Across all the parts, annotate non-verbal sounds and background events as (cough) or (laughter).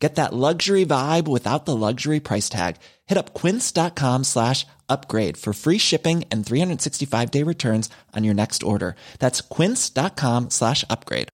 Get that luxury vibe without the luxury price tag. Hit up quince.com slash upgrade for free shipping and 365 day returns on your next order. That's quince.com slash upgrade.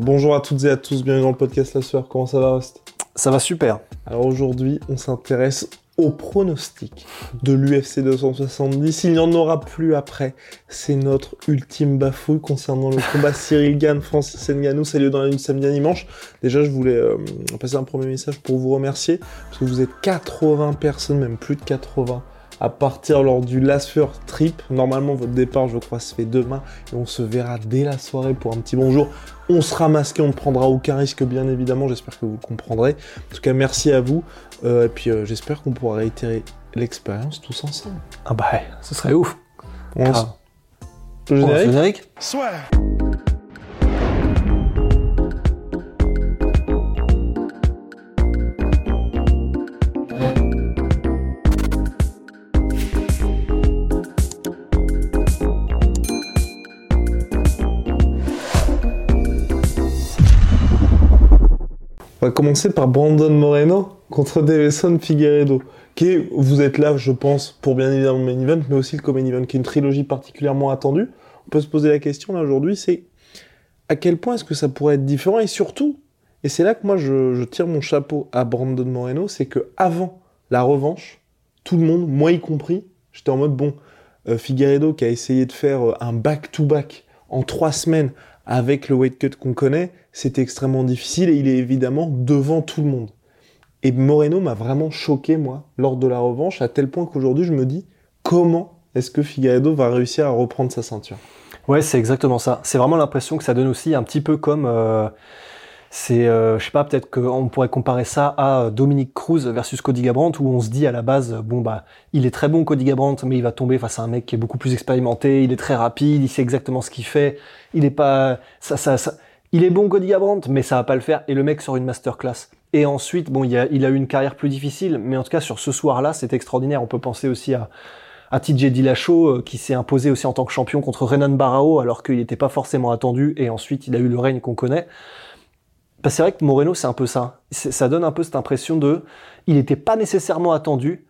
Bonjour à toutes et à tous, bienvenue dans le podcast La Sueur. Comment ça va, Rust Ça va super. Alors aujourd'hui, on s'intéresse au pronostic de l'UFC 270. Il n'y en aura plus après. C'est notre ultime bafouille concernant le combat Cyril Gann, Francis Ngannou. Ça lieu dans la nuit samedi à dimanche. Déjà, je voulais euh, passer un premier message pour vous remercier parce que vous êtes 80 personnes, même plus de 80 à partir lors du Last Trip. Normalement, votre départ, je crois, se fait demain et on se verra dès la soirée pour un petit bonjour. On sera masqué, on ne prendra aucun risque, bien évidemment. J'espère que vous le comprendrez. En tout cas, merci à vous. Euh, et puis, euh, j'espère qu'on pourra réitérer l'expérience tous ensemble. Ah bah, ce serait ouf. On Ah. se- Oh, générique On va commencer par Brandon Moreno contre Davison Figueiredo. Qui est, vous êtes là, je pense, pour bien évidemment le main event, mais aussi le co-main event, qui est une trilogie particulièrement attendue. On peut se poser la question là aujourd'hui, c'est à quel point est-ce que ça pourrait être différent? Et surtout, et c'est là que moi je, tire mon chapeau à Brandon Moreno, c'est que avant la revanche, tout le monde, moi y compris, j'étais en mode bon, euh, Figueiredo qui a essayé de faire euh, un back-to-back en trois semaines avec le weight cut qu'on connaît, c'était extrêmement difficile et il est évidemment devant tout le monde. Et Moreno m'a vraiment choqué, moi, lors de la revanche, à tel point qu'aujourd'hui, je me dis, comment est-ce que Figueiredo va réussir à reprendre sa ceinture? Ouais, c'est exactement ça. C'est vraiment l'impression que ça donne aussi un petit peu comme. euh, c'est, euh, je sais pas, peut-être qu'on pourrait comparer ça à Dominique Cruz versus Cody Garbrandt, où on se dit à la base, bon bah, il est très bon Cody Garbrandt, mais il va tomber face à un mec qui est beaucoup plus expérimenté, il est très rapide, il sait exactement ce qu'il fait, il est pas, ça, ça, ça- il est bon Cody Garbrandt, mais ça va pas le faire, et le mec sort une masterclass. Et ensuite, bon, il a, eu une carrière plus difficile, mais en tout cas sur ce soir-là, c'est extraordinaire. On peut penser aussi à à TJ Dillashaw euh, qui s'est imposé aussi en tant que champion contre Renan Barao alors qu'il n'était pas forcément attendu et ensuite il a eu le règne qu'on connaît. Bah, c'est vrai que Moreno c'est un peu ça. Ça donne un peu cette impression de il n'était pas nécessairement attendu.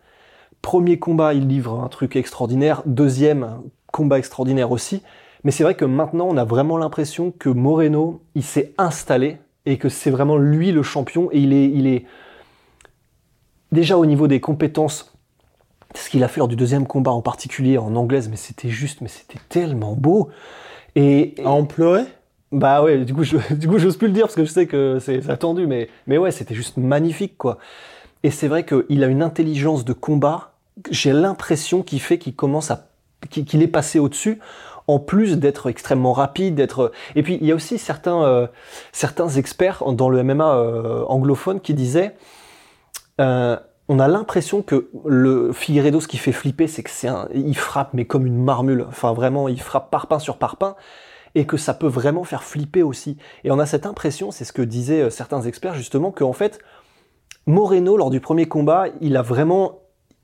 Premier combat il livre un truc extraordinaire. Deuxième combat extraordinaire aussi. Mais c'est vrai que maintenant on a vraiment l'impression que Moreno il s'est installé et que c'est vraiment lui le champion et il est il est déjà au niveau des compétences ce qu'il a fait lors du deuxième combat en particulier en anglaise, mais c'était juste, mais c'était tellement beau. Et, et- À en pleurer? Bah ouais, du coup, je, (laughs) du coup, j'ose plus le dire parce que je sais que c'est attendu, mais, mais ouais, c'était juste magnifique, quoi. Et c'est vrai qu'il a une intelligence de combat. J'ai l'impression qu'il fait qu'il commence à, qu'il est passé au-dessus, en plus d'être extrêmement rapide, d'être. Et puis il y a aussi certains, euh, certains experts dans le MMA euh, anglophone qui disaient. euh, on a l'impression que le Figueiredo, ce qui fait flipper, c'est que c'est un, il frappe mais comme une marmule. Enfin vraiment, il frappe parpaing sur parpaing et que ça peut vraiment faire flipper aussi. Et on a cette impression, c'est ce que disaient certains experts justement, qu'en fait, Moreno lors du premier combat, il a vraiment,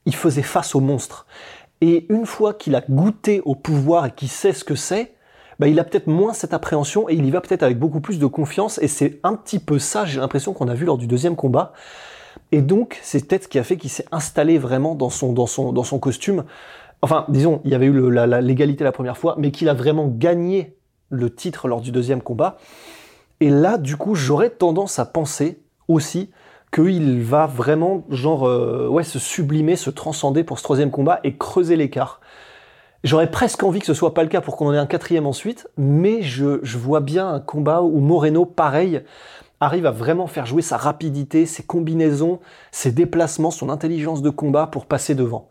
il faisait face au monstre. Et une fois qu'il a goûté au pouvoir et qu'il sait ce que c'est, bah, il a peut-être moins cette appréhension et il y va peut-être avec beaucoup plus de confiance. Et c'est un petit peu ça, j'ai l'impression qu'on a vu lors du deuxième combat. Et donc, c'est peut-être ce qui a fait qu'il s'est installé vraiment dans son, dans son, dans son costume. Enfin, disons, il y avait eu la- l'égalité la première fois, mais qu'il a vraiment gagné le titre lors du deuxième combat. Et là, du coup, j'aurais tendance à penser aussi qu'il va vraiment, genre, euh, ouais, se sublimer, se transcender pour ce troisième combat et creuser l'écart. J'aurais presque envie que ce soit pas le cas pour qu'on en ait un quatrième ensuite, mais je, je vois bien un combat où Moreno, pareil, arrive à vraiment faire jouer sa rapidité, ses combinaisons, ses déplacements, son intelligence de combat pour passer devant.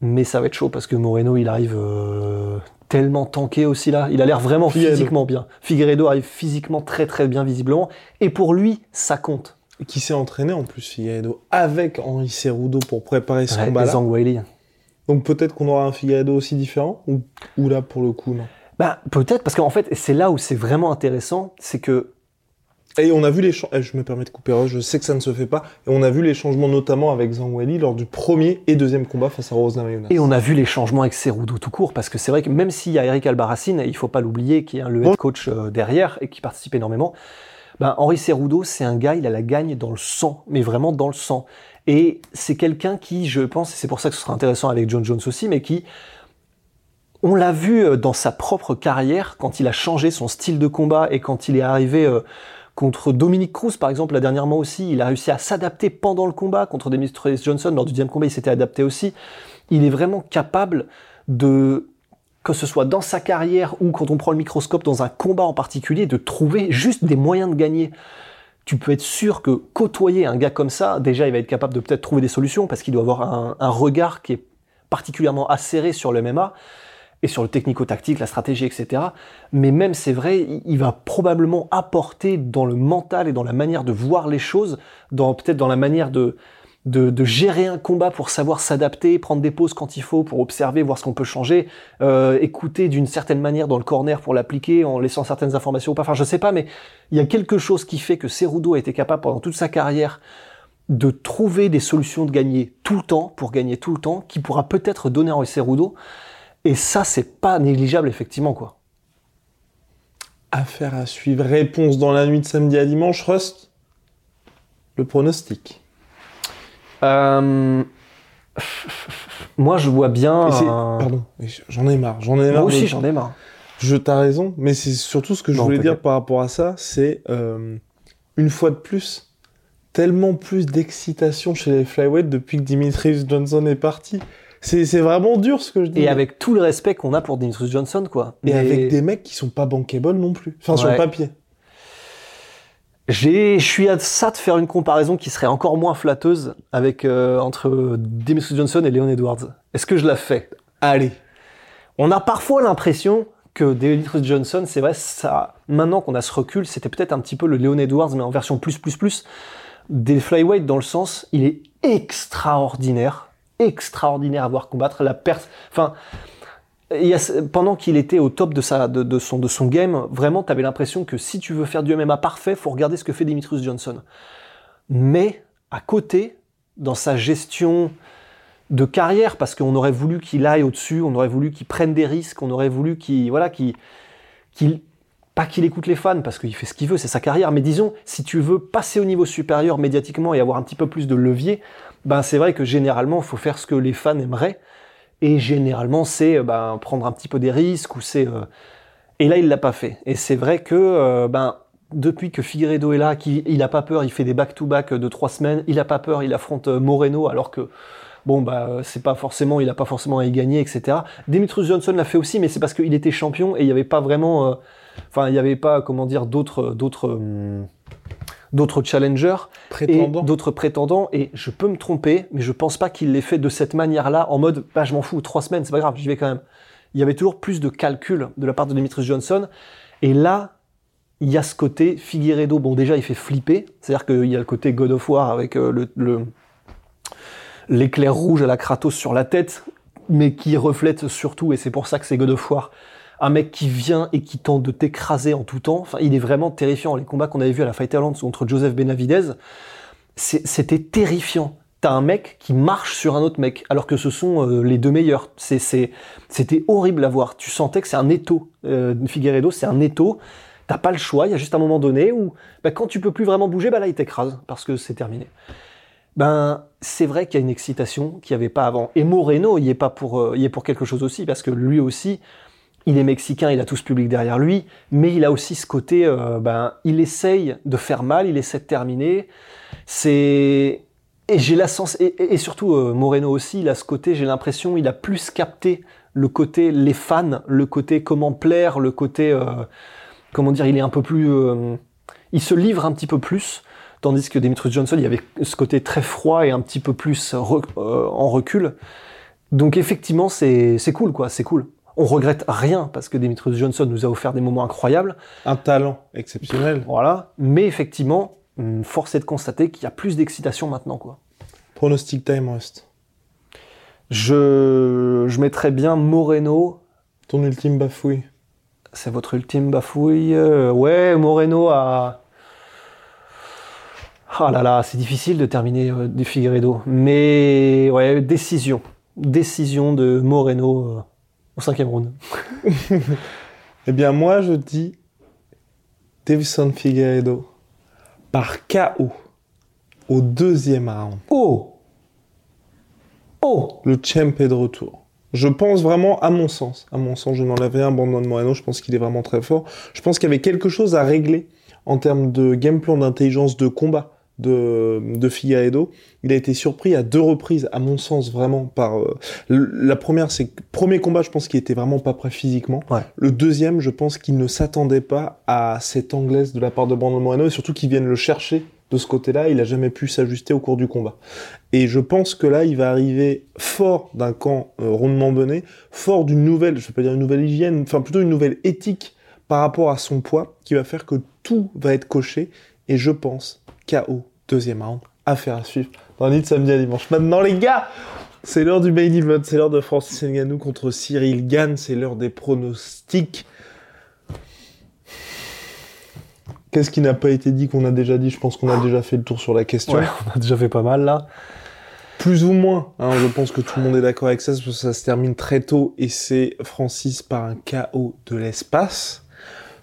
Mais ça va être chaud parce que Moreno, il arrive euh, tellement tanké aussi là. Il a l'air vraiment physiquement bien. Figueredo arrive physiquement très très bien visiblement. Et pour lui, ça compte. Qui s'est entraîné en plus, Figueiredo, avec Henri Cerudo pour préparer ce Ouais, combat-là. Zhang Weili. Donc peut-être qu'on aura un Figueredo aussi différent ou, ou là pour le coup non? Bah, peut-être, parce qu'en fait, c'est là où c'est vraiment intéressant, c'est que Et on a vu les changements. Je me permets de couper. Je sais que ça ne se fait pas. Et on a vu les changements notamment avec Zangwali lors du premier et deuxième combat face à Rose Namajunas. Et on a vu les changements avec Cerudo tout court, parce que c'est vrai que même s'il y a Eric Albarracine, et il faut pas l'oublier, qui est le head coach euh, derrière et qui participe énormément, ben Henri Cerudo, c'est un gars, il a la gagne dans le sang, mais vraiment dans le sang. Et c'est quelqu'un qui, je pense, et c'est pour ça que ce sera intéressant avec John Jones aussi, mais qui, on l'a vu euh, dans sa propre carrière, quand il a changé son style de combat et quand il est arrivé euh, contre Dominique Cruz, par exemple, là dernièrement aussi, il a réussi à s'adapter pendant le combat. Contre Demetrius Johnson, lors du deuxième combat, il s'était adapté aussi. Il est vraiment capable de, que ce soit dans sa carrière ou quand on prend le microscope dans un combat en particulier, de trouver juste des moyens de gagner. Tu peux être sûr que côtoyer un gars comme ça, déjà, il va être capable de peut-être trouver des solutions parce qu'il doit avoir un, regard qui est particulièrement acéré sur le MMA et sur le technico-tactique, la stratégie, etc. Mais même, c'est vrai, il- il va probablement apporter dans le mental et dans la manière de voir les choses, dans peut-être dans la manière de, de, gérer un combat pour savoir s'adapter, prendre des pauses quand il faut, pour observer, voir ce qu'on peut changer, euh, écouter d'une certaine manière dans le corner pour l'appliquer, en laissant certaines informations ou pas. Enfin, je sais pas, mais il y a quelque chose qui fait que Cerudo a été capable pendant toute sa carrière de trouver des solutions de gagner tout le temps, pour gagner tout le temps, qui pourra peut-être donner à Cerudo. Et ça, c'est pas négligeable, effectivement, quoi. Affaire à suivre. Réponse dans la nuit de samedi à dimanche. Rust. Le pronostic. Euh, Moi, je vois bien. Un- Pardon. J'en ai marre. J'en ai Moi marre. aussi, de- j'en ai marre. Je t'as raison, mais c'est surtout ce que je Non, voulais dire par rapport à ça, c'est euh, une fois de plus, tellement plus d'excitation chez les flyweight depuis que Dimitri Johnson est parti. C'est vraiment dur ce que je dis. Et avec tout le respect qu'on a pour Demetrius Johnson, quoi. Et Mais avec des mecs qui sont pas bankable non plus. Enfin, sur le papier. J'ai, je suis à ça de faire une comparaison qui serait encore moins flatteuse avec euh, entre Demetrius Johnson et Leon Edwards. Est-ce que je la fais? Allez. On a parfois l'impression que Demetrius Johnson, c'est vrai, ça, maintenant qu'on a ce recul, c'était peut-être un petit peu le Leon Edwards, mais en version plus, plus, plus, des flyweight dans le sens, il est extraordinaire, extraordinaire à voir combattre, la perte, enfin, pendant qu'il était au top de, son, game, vraiment, tu avais l'impression que si tu veux faire du MMA parfait, faut regarder ce que fait Demetrius Johnson. Mais, à côté, dans sa gestion de carrière parce qu'on aurait voulu qu'il aille au-dessus, on aurait voulu qu'il prenne des risques, on aurait voulu qu'il voilà qu'il pas qu'il écoute les fans parce qu'il fait ce qu'il veut, c'est sa carrière, mais disons si tu veux passer au niveau supérieur médiatiquement et avoir un petit peu plus de levier, ben c'est vrai que généralement il faut faire ce que les fans aimeraient et généralement c'est euh, ben prendre un petit peu des risques ou c'est euh, et là il l'a pas fait. Et c'est vrai que euh, ben depuis que Figueredo est là, qu'il il a pas peur, il fait des back-to-back de trois semaines, il a pas peur, il affronte euh, Moreno alors que bon bah euh, c'est pas forcément il a pas forcément à y gagner etc Demetrius Johnson l'a fait aussi mais c'est parce qu'il était champion et il y avait pas vraiment euh, enfin il y avait pas comment dire d'autres d'autres hum, d'autres challengers et d'autres prétendants. Et je peux me tromper mais je pense pas qu'il l'ait fait de cette manière là en mode bah je m'en fous trois semaines c'est pas grave j'y vais quand même. Il y avait toujours plus de calcul de la part de Demetrius Johnson. Et là il y a ce côté Figueredo. Bon déjà il fait flipper. C'est à dire qu'il y a le côté God of War avec euh, le- le l'éclair rouge à la Kratos sur la tête, mais qui reflète surtout, et c'est pour ça que c'est God of War, un mec qui vient et qui tente de t'écraser en tout temps. Enfin, il est vraiment terrifiant. Les combats qu'on avait vus à la Fighterland contre Joseph Benavidez, c'était terrifiant. T'as un mec qui marche sur un autre mec, alors que ce sont euh, les deux meilleurs. C'était horrible à voir. Tu sentais que c'est un étau. Euh, Figueredo, c'est un étau. T'as pas le choix. Il y a juste un moment donné où, bah, quand tu peux plus vraiment bouger, bah là, il t'écrase parce que c'est terminé. Ben, c'est vrai qu'il y a une excitation qu'il n'y avait pas avant. Et Moreno, il est pas pour, euh, il est pour quelque chose aussi, parce que lui aussi, il est mexicain, il a tout ce public derrière lui, mais il a aussi ce côté, euh, ben, il essaye de faire mal, il essaie de terminer. C'est et j'ai la sens et, surtout euh, Moreno aussi, il a ce côté, j'ai l'impression, il a plus capté le côté les fans, le côté comment plaire, le côté euh, comment dire, il est un peu plus, euh, il se livre un petit peu plus. Tandis que Demetrius Johnson, il y avait ce côté très froid et un petit peu plus en recul. Donc effectivement, c'est c'est cool, quoi, c'est cool. On regrette rien parce que Demetrius Johnson nous a offert des moments incroyables, Un talent exceptionnel. voilà. Mais effectivement, hum, force est de constater qu'il y a plus d'excitation maintenant, quoi. Pronostic time Rust. Je, je mettrais bien Moreno. Ton ultime bafouille. C'est votre ultime bafouille. euh, ouais, Moreno a. Ah là là, c'est difficile de terminer euh, du Figueredo. Mais ouais, décision. Décision de Moreno euh, au cinquième round. (laughs) Eh bien, moi, je dis Davison Figueiredo par KO au deuxième round. Oh Oh Le champ est de retour. Je pense vraiment, à mon sens, à mon sens, je n'enlève rien à Brandon Moreno, je pense qu'il est vraiment très fort. Je pense qu'il y avait quelque chose à régler en termes de game plan, d'intelligence de combat de, de Figueiredo. Il a été surpris à deux reprises, à mon sens, vraiment, par... euh, la première, c'est que premier combat, je pense qu'il était vraiment pas prêt physiquement. Ouais. Le deuxième, je pense qu'il ne s'attendait pas à cette anglaise de la part de Brandon Moreno, et surtout qu'il vienne le chercher de ce côté-là, il a jamais pu s'ajuster au cours du combat. Et je pense que là, il va arriver fort d'un camp euh, rondement mené, fort d'une nouvelle, je vais pas dire une nouvelle hygiène, enfin plutôt une nouvelle éthique par rapport à son poids, qui va faire que tout va être coché. Et je pense, KO, deuxième round, affaire à suivre dans de samedi à dimanche. Maintenant, les gars, c'est l'heure du main event, c'est l'heure de Francis Ngannou contre Cyril Gann, c'est l'heure des pronostics. Qu'est-ce qui n'a pas été dit qu'on a déjà dit? Je pense qu'on a déjà fait le tour sur la question. Ouais, on a déjà fait pas mal là. Plus ou moins, hein, je pense que tout le monde est d'accord avec ça, parce que ça se termine très tôt et c'est Francis par un KO de l'espace.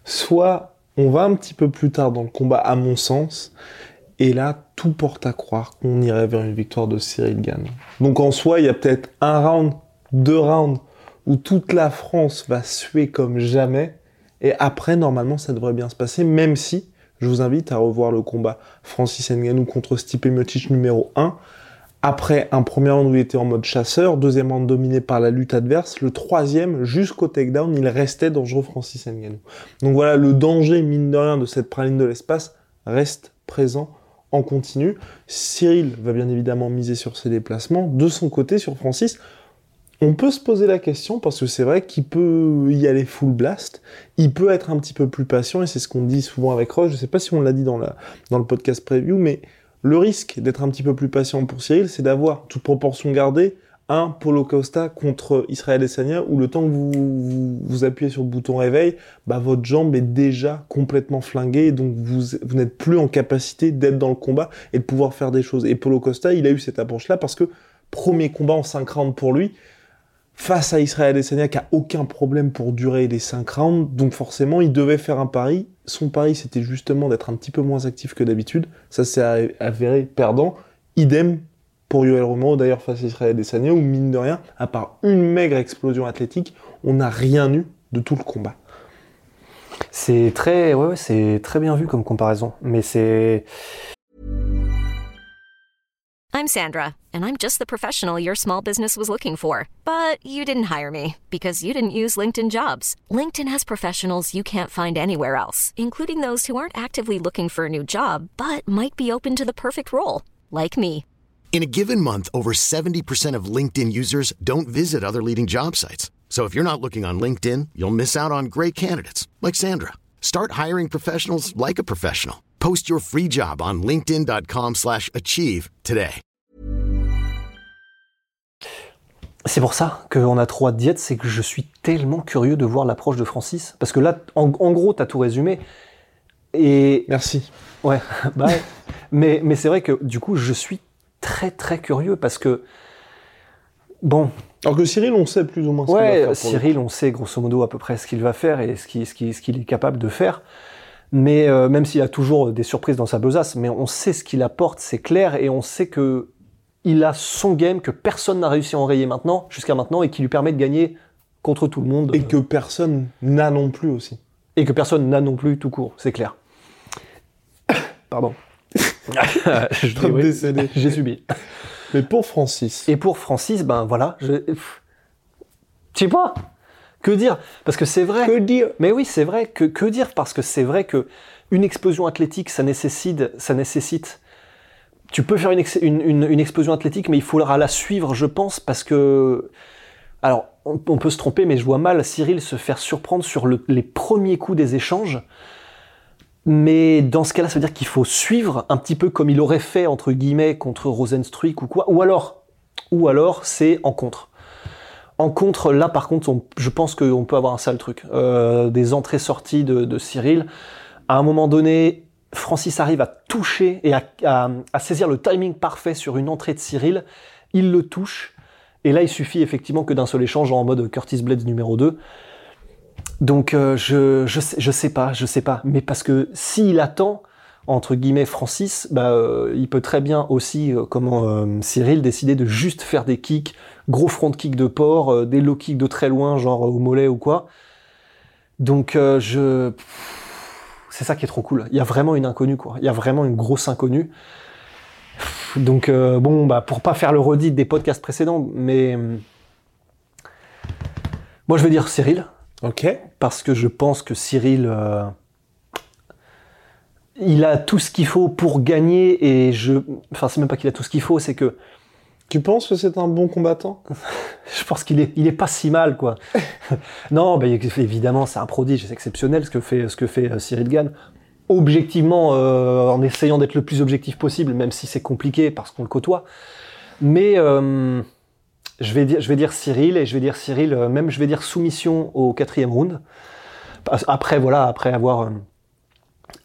Soit on va un petit peu plus tard dans le combat, à mon sens, et là tout porte à croire qu'on irait vers une victoire de Cyril Gann. Donc en soi, il y a peut-être un round, deux rounds où toute la France va suer comme jamais, et après normalement ça devrait bien se passer, même si je vous invite à revoir le combat Francis Ngannou contre Stipe Miocic numéro 1 après un premier round où il était en mode chasseur, deuxième round dominé par la lutte adverse, le troisième, jusqu'au takedown, il restait dangereux Francis Ngannou. Donc voilà, le danger, mine de rien, de cette praline de l'espace reste présent en continu. Cyril va bien évidemment miser sur ses déplacements. De son côté, sur Francis, on peut se poser la question parce que c'est vrai qu'il peut y aller full blast, il peut être un petit peu plus patient et c'est ce qu'on dit souvent avec Roche. Je sais pas si on l'a dit dans, dans le podcast preview, mais le risque d'être un petit peu plus patient pour Cyril, c'est d'avoir, toute proportion gardée, un Polo Costa contre Israël Adesanya où le temps que vous, vous, appuyez sur le bouton réveil, bah, votre jambe est déjà complètement flinguée et donc vous, vous n'êtes plus en capacité d'être dans le combat et de pouvoir faire des choses. Et Polo Costa, il a eu cette approche-là parce que premier combat en 5 rounds pour lui, face à Israël Adesanya qui a aucun problème pour durer les 5 rounds, donc forcément il devait faire un pari. Son pari c'était justement d'être un petit peu moins actif que d'habitude, ça s'est avéré perdant. Idem pour Yoel Romero d'ailleurs face à Israël Adesanya où mine de rien, à part une maigre explosion athlétique, on n'a rien eu de tout le combat. C'est très, ouais, ouais, c'est très bien vu comme comparaison. Mais c'est, I'm Sandra, and I'm just the professional your small business was looking for. But you didn't hire me because you didn't use LinkedIn jobs. LinkedIn has professionals you can't find anywhere else, including those who aren't actively looking for a new job but might be open to the perfect role, like me. In a given month, over 70% of LinkedIn users don't visit other leading job sites. So if you're not looking on LinkedIn, you'll miss out on great candidates like Sandra. Start hiring professionals like a professional. Post your free job on linkedin.com/achieve slash achieve today. c'est pour ça qu'on a trop hâte d'y être, c'est que je suis tellement curieux de voir l'approche de Francis. Parce que là, en, en gros, t'as tout résumé. Et Merci. Ouais, (laughs) bah ouais. mais, mais c'est vrai que du coup, je suis très très curieux parce que, bon, Alors que Cyril, on sait plus ou moins ce qu'il va ouais, faire pour. Cyril, on sait grosso modo à peu près ce qu'il va faire et ce qu'il ce qu'il- ce qu'il est capable de faire. Mais euh, même s'il a toujours des surprises dans sa besace, mais on sait ce qu'il apporte, c'est clair, et on sait que il a son game que personne n'a réussi à enrayer maintenant, jusqu'à maintenant, et qui lui permet de gagner contre tout le monde. Et que personne n'a non plus aussi. et que personne n'a non plus tout court, c'est clair. (coughs) Pardon. (laughs) Je de oui, décéder. (laughs) J'ai subi. Mais pour Francis, Et pour Francis, ben voilà, je. sais pas. Que dire? Parce que c'est vrai. que dire? Mais oui, c'est vrai. Que, que dire? Parce que c'est vrai que une explosion athlétique, ça nécessite, ça nécessite. Tu peux faire une, ex- une, une- une explosion athlétique, mais il faudra la suivre, je pense, parce que. Alors, on, on peut se tromper, mais je vois mal Cyril se faire surprendre sur le- les premiers coups des échanges. Mais dans ce cas-là, ça veut dire qu'il faut suivre un petit peu comme il aurait fait, entre guillemets, contre Rosenstruik ou quoi. Ou alors, c'est en contre. En contre, là par contre, on- je pense qu'on peut avoir un sale truc. Euh, des entrées-sorties de, Cyril. À un moment donné, Francis arrive à toucher et à, à- à saisir le timing parfait sur une entrée de Cyril. Il le touche. Et là, il suffit effectivement que d'un seul échange en mode Curtis Blades numéro 2. Donc euh, je, je, sais, je sais pas, je sais pas. Mais parce que s'il attend, entre guillemets, Francis, bah, euh, il peut très bien aussi, euh, comment euh, Cyril, décider de juste faire des kicks, gros front kick de port, euh, des low kicks de très loin, genre au mollet ou quoi. Donc euh, je... C'est ça qui est trop cool. Il y a vraiment une inconnue, quoi. Il y a vraiment une grosse inconnue. Donc euh, bon, bah, pour pas faire le redit des podcasts précédents, mais... euh, Moi je vais dire Cyril Ok. parce que je pense que Cyril, euh, il a tout ce qu'il faut pour gagner et je, enfin c'est même pas qu'il a tout ce qu'il faut, c'est que Tu penses que c'est un bon combattant? (laughs) Je pense qu'il est, il est pas si mal quoi. (laughs) non, bah, évidemment c'est un prodige, c'est exceptionnel ce que fait, ce que fait euh, Cyril Gann. Objectivement, euh, en essayant d'être le plus objectif possible, même si c'est compliqué parce qu'on le côtoie. Mais euh, je vais dire, je vais dire Cyril et je vais dire Cyril, euh, même je vais dire soumission au quatrième round. Après voilà, après avoir euh,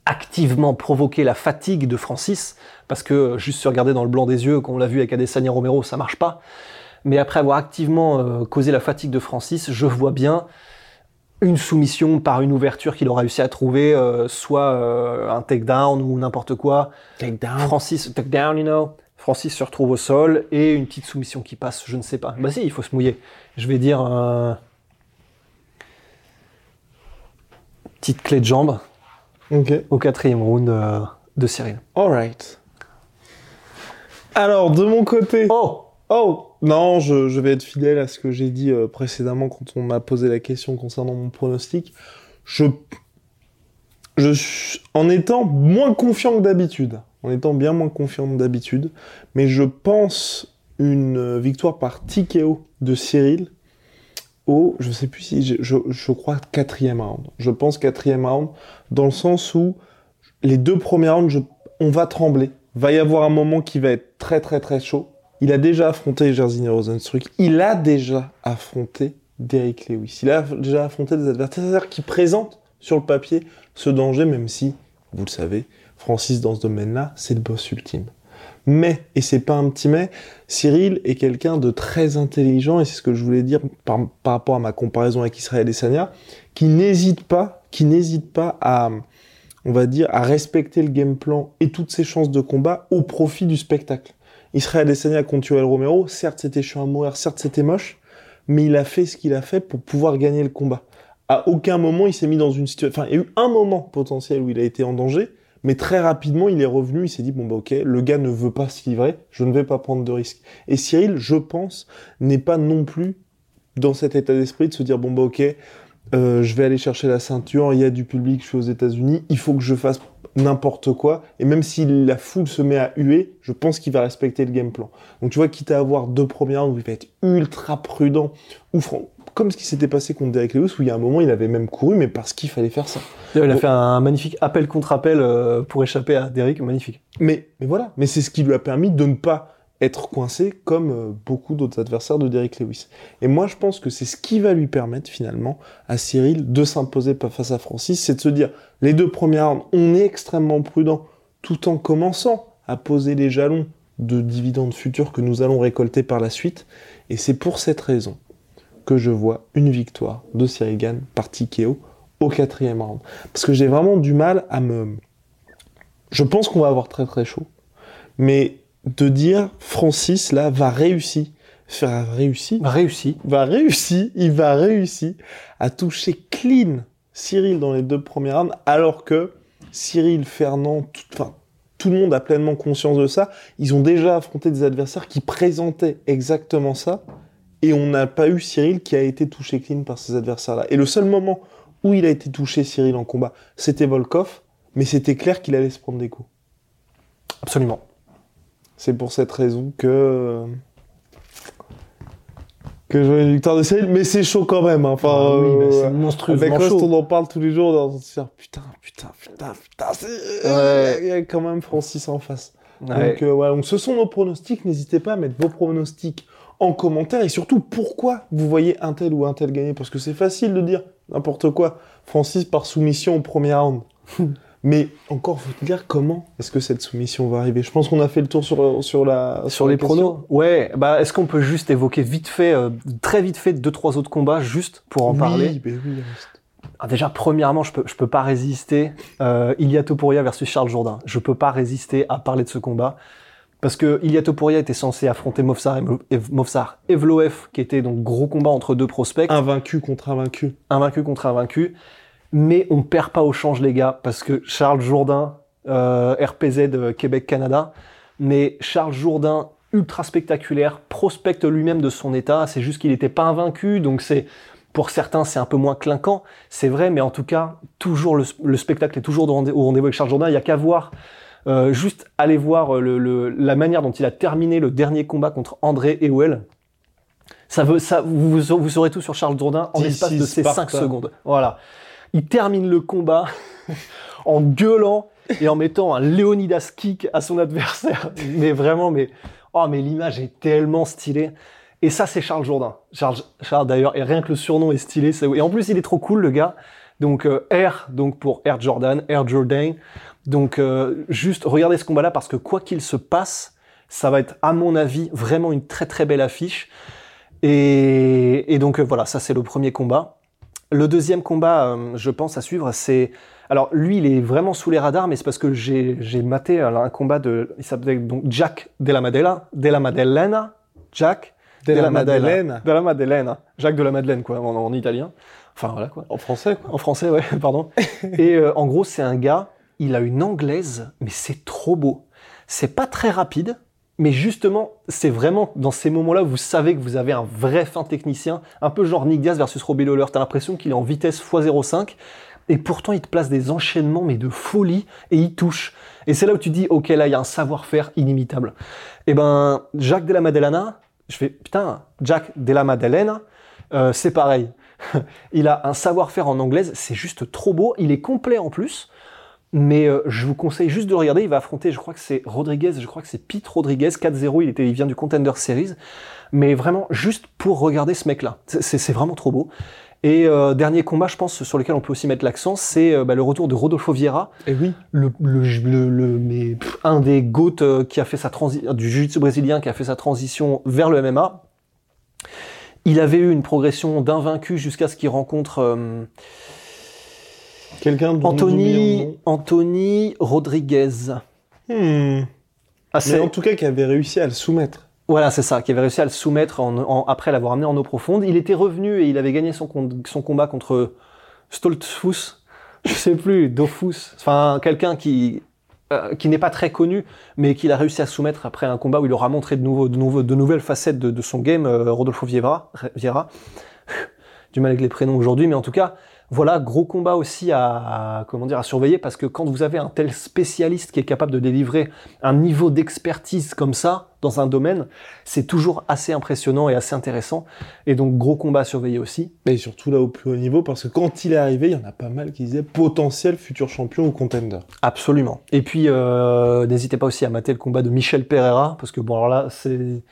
activement provoqué la fatigue de Francis, parce que euh, juste se regarder dans le blanc des yeux, qu'on l'a vu avec Adesanya Romero, ça marche pas. Mais après avoir activement euh, causé la fatigue de Francis, je vois bien une soumission par une ouverture qu'il aura réussi à trouver, euh, soit euh, un takedown ou n'importe quoi. Takedown. Francis, takedown, you know. Francis se retrouve au sol et une petite soumission qui passe, je ne sais pas. Bah si, il faut se mouiller. Je vais dire un... petite clé de jambe Ok. au quatrième round euh, de Cyril. Alright. Alors, de mon côté. Oh Oh Non, je, je vais être fidèle à ce que j'ai dit euh, précédemment quand on m'a posé la question concernant mon pronostic. Je, je suis- en étant moins confiant que d'habitude, en étant bien moins confiant d'habitude, mais je pense une victoire par TKO de Cyril au, je sais plus si, je, crois quatrième round. Je pense quatrième round dans le sens où les deux premiers rounds, on va trembler. Va y avoir un moment qui va être très très très chaud. Il a déjà affronté Jairzinho Rosenstruck. Il a déjà affronté Derrick Lewis. Il a déjà affronté des adversaires qui présentent sur le papier ce danger, même si, vous le savez, Francis dans ce domaine-là, c'est le boss ultime. Mais, et c'est pas un petit mais, Cyril est quelqu'un de très intelligent, et c'est ce que je voulais dire par, par rapport à ma comparaison avec Israël et Sanya, qui n'hésite pas, qui n'hésite pas à, on va dire, à respecter le game plan et toutes ses chances de combat au profit du spectacle. Israël Adesanya contre Yoel Romero, certes c'était chiant à mourir, certes c'était moche, mais il a fait ce qu'il a fait pour pouvoir gagner le combat. À aucun moment il s'est mis dans une situation... Enfin, il y a eu un moment potentiel où il a été en danger, mais très rapidement il est revenu, il s'est dit, bon bah ok, le gars ne veut pas se livrer, je ne vais pas prendre de risques. Et Cyril, je pense, n'est pas non plus dans cet état d'esprit de se dire, bon bah ok, euh, je vais aller chercher la ceinture, il y a du public, je suis aux États-Unis, il faut que je fasse n'importe quoi. Et même si la foule se met à huer, je pense qu'il va respecter le game plan. Donc tu vois, quitte à avoir deux premières où il va être ultra prudent, ou fran- comme ce qui s'était passé contre Derek Lewis, où il y a un moment il avait même couru, mais parce qu'il fallait faire ça. Il a Bon. fait un magnifique appel contre appel euh, pour échapper à Derrick, magnifique. Mais, mais voilà, mais c'est ce qui lui a permis de ne pas être coincé comme euh, beaucoup d'autres adversaires de Derrick Lewis. Et moi, je pense que c'est ce qui va lui permettre finalement à Cyril de s'imposer face à Francis, c'est de se dire les deux premières rounds, on est extrêmement prudent, tout en commençant à poser les jalons de dividendes futurs que nous allons récolter par la suite. Et c'est pour cette raison que je vois une victoire de Cyril Gann par TKO au quatrième round. Parce que j'ai vraiment du mal à me... Je pense qu'on va avoir très très chaud. Mais de dire Francis là va réussir, faire réussir, Réussi. va réussir, il va réussir à toucher clean Cyril dans les deux premières rounds, alors que Cyril, Fernand, tout, enfin, tout le monde a pleinement conscience de ça. Ils ont déjà affronté des adversaires qui présentaient exactement ça, et on n'a pas eu Cyril qui a été touché clean par ces adversaires-là. Et le seul moment où il a été touché Cyril en combat, c'était Volkov, mais c'était clair qu'il allait se prendre des coups. Absolument. C'est pour cette raison que que je une victoire de Cyril, mais c'est chaud quand même. hein. Enfin, Ah oui, bah, c'est euh, monstrueusement avec Rust, on en parle tous les jours, on se dit putain, putain, putain, putain, c'est- Ouais. il y a quand même Francis en face. Ouais. Donc, euh, voilà, donc ce sont nos pronostics. N'hésitez pas à mettre vos pronostics en commentaire et surtout pourquoi vous voyez un tel ou un tel gagner? Parce que c'est facile de dire n'importe quoi. Francis par soumission au premier round. (laughs) Mais encore faut dire comment est-ce que cette soumission va arriver? Je pense qu'on a fait le tour sur, sur la Sur les pronos, ouais. Bah, est-ce qu'on peut juste évoquer vite fait, euh, très vite fait, deux trois autres combats juste pour en Oui, parler? ben oui. Ah, Déjà, premièrement, je peux, je peux pas résister. Euh, Ilia Topuria versus Charles Jourdain. Je peux pas résister à parler de ce combat. Parce que Ilia Topuria était censé affronter Ev- Movsar Evloev, qui était donc gros combat entre deux prospects, Invaincu contre invaincu. invaincu contre invaincu. Mais on perd pas au change, les gars, parce que Charles Jourdain, euh, RPZ de Québec-Canada, mais Charles Jourdain, ultra spectaculaire, prospecte lui-même de son état. C'est juste qu'il n'était pas invaincu, donc c'est pour certains c'est un peu moins clinquant, c'est vrai, mais en tout cas toujours le, le spectacle est toujours au rendez-vous avec Charles Jourdain. Il y a qu'à voir, euh, juste aller voir le- le- la manière dont il a terminé le dernier combat contre André Ewell. Ça veut, ça, vous, vous saurez tout sur Charles Jourdain en l'espace de ces 5 Sparta. secondes. Voilà. Il termine le combat (laughs) en gueulant et en mettant un Leonidas kick à son adversaire. (laughs) Mais vraiment, mais, oh, mais l'image est tellement stylée. Et ça, c'est Charles Jourdain. Charles, Charles d'ailleurs, et rien que le surnom est stylé. c'est- Et en plus, il est trop cool, le gars. Donc, euh, R, donc pour Air Jordan, Air Jordan. Donc, euh, juste regardez ce combat-là parce que quoi qu'il se passe, ça va être, à mon avis, vraiment une très très belle affiche. Et, et donc, euh, voilà, ça c'est le premier combat. Le deuxième combat, euh, je pense, à suivre, c'est. Alors, lui, il est vraiment sous les radars, mais c'est parce que j'ai j'ai maté euh, un combat de. Il s'appelait donc Jack Della Madela. Della Maddalena. Jack Della Maddalena. Della Maddalena. Jacques de la Madeleine, quoi, en, en italien. Enfin, voilà, quoi. En français, quoi. En français, ouais, (laughs) pardon. (laughs) Et euh, en gros, c'est un gars, il a une anglaise, mais c'est trop beau. C'est pas très rapide, mais justement, c'est vraiment dans ces moments-là, vous savez que vous avez un vrai fin technicien, un peu genre Nick Diaz versus Robbie Lawler. T'as l'impression qu'il est en vitesse x05, et pourtant il te place des enchaînements, mais de folie, et il touche. Et c'est là où tu dis, ok, là, il y a un savoir-faire inimitable. Et ben, Jacques Della Maddalena, je fais, putain, Jack Della Maddalena, euh, c'est pareil. (laughs) il a un savoir-faire en anglaise, c'est juste trop beau. Il est complet en plus. Mais euh, je vous conseille juste de regarder. Il va affronter, je crois que c'est Rodriguez, je crois que c'est Pete Rodriguez, 4-0. Il, il vient du Contender Series. Mais vraiment, juste pour regarder ce mec-là. C'est vraiment trop beau. Et euh, dernier combat, je pense, sur lequel on peut aussi mettre l'accent, c'est euh, bah, le retour de Rodolfo Vieira, Et oui. le, le, le- le- mais, pff, un des GOAT euh, qui a fait sa transition, du jiu-jitsu brésilien qui a fait sa transition vers le MMA. Il avait eu une progression d'invaincu jusqu'à ce qu'il rencontre euh, Quelqu'un Anthony, Anthony Rodriguez. Hmm. Ah, Mais c'est- en tout cas, qui avait réussi à le soumettre. Voilà, c'est ça, qui avait réussi à le soumettre en, en- après l'avoir amené en eau profonde. Il était revenu et il avait gagné son, son combat contre Stoltfus, (laughs) je sais plus, Dofus, enfin quelqu'un qui euh, qui n'est pas très connu, mais qu'il a réussi à soumettre après un combat où il aura montré de, nouveaux, de, nouveaux, de nouvelles facettes de, de son game, euh, Rodolfo Vieira. Vieira. (laughs) du mal avec les prénoms aujourd'hui, mais en tout cas, voilà, gros combat aussi à, à- comment dire, à surveiller parce que quand vous avez un tel spécialiste qui est capable de délivrer un niveau d'expertise comme ça dans un domaine, c'est toujours assez impressionnant et assez intéressant. Et donc, gros combat à surveiller aussi. Et surtout là au plus haut niveau, parce que quand il est arrivé, il y en a pas mal qui disaient potentiel futur champion ou contender. Absolument. Et puis, euh, n'hésitez pas aussi à mater le combat de Michel Pereira, parce que bon, alors là, c'est,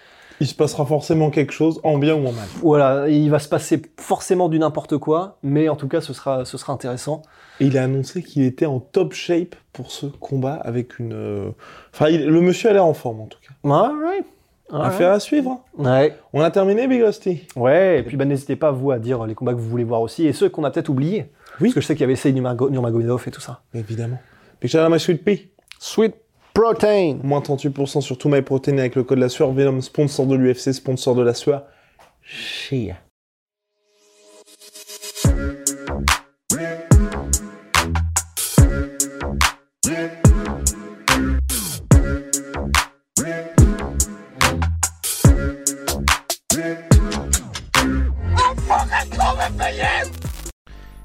Il se passera forcément quelque chose, en bien ou en mal. voilà, il va se passer forcément du n'importe quoi, mais en tout cas, ce sera, ce sera intéressant. Et il a annoncé qu'il était en top shape pour ce combat avec une. euh, Enfin, il- le monsieur a l'air en forme en tout cas. Alright. Affaire à suivre. hein. Ouais. On a terminé, Big Rusty. Ouais, et puis bah, n'hésitez pas, vous, à dire les combats que vous voulez voir aussi, et ceux qu'on a peut-être oubliés. Oui. Parce que je sais qu'il y avait essayé Nurmago- Nurmagomedov et tout ça. Évidemment. Big shout out my sweet pea. Sweet Protein Moins 38% sur tout MyProtein avec le code la sueur. Venom, sponsor de l'UFC, sponsor de la sueur. Chia.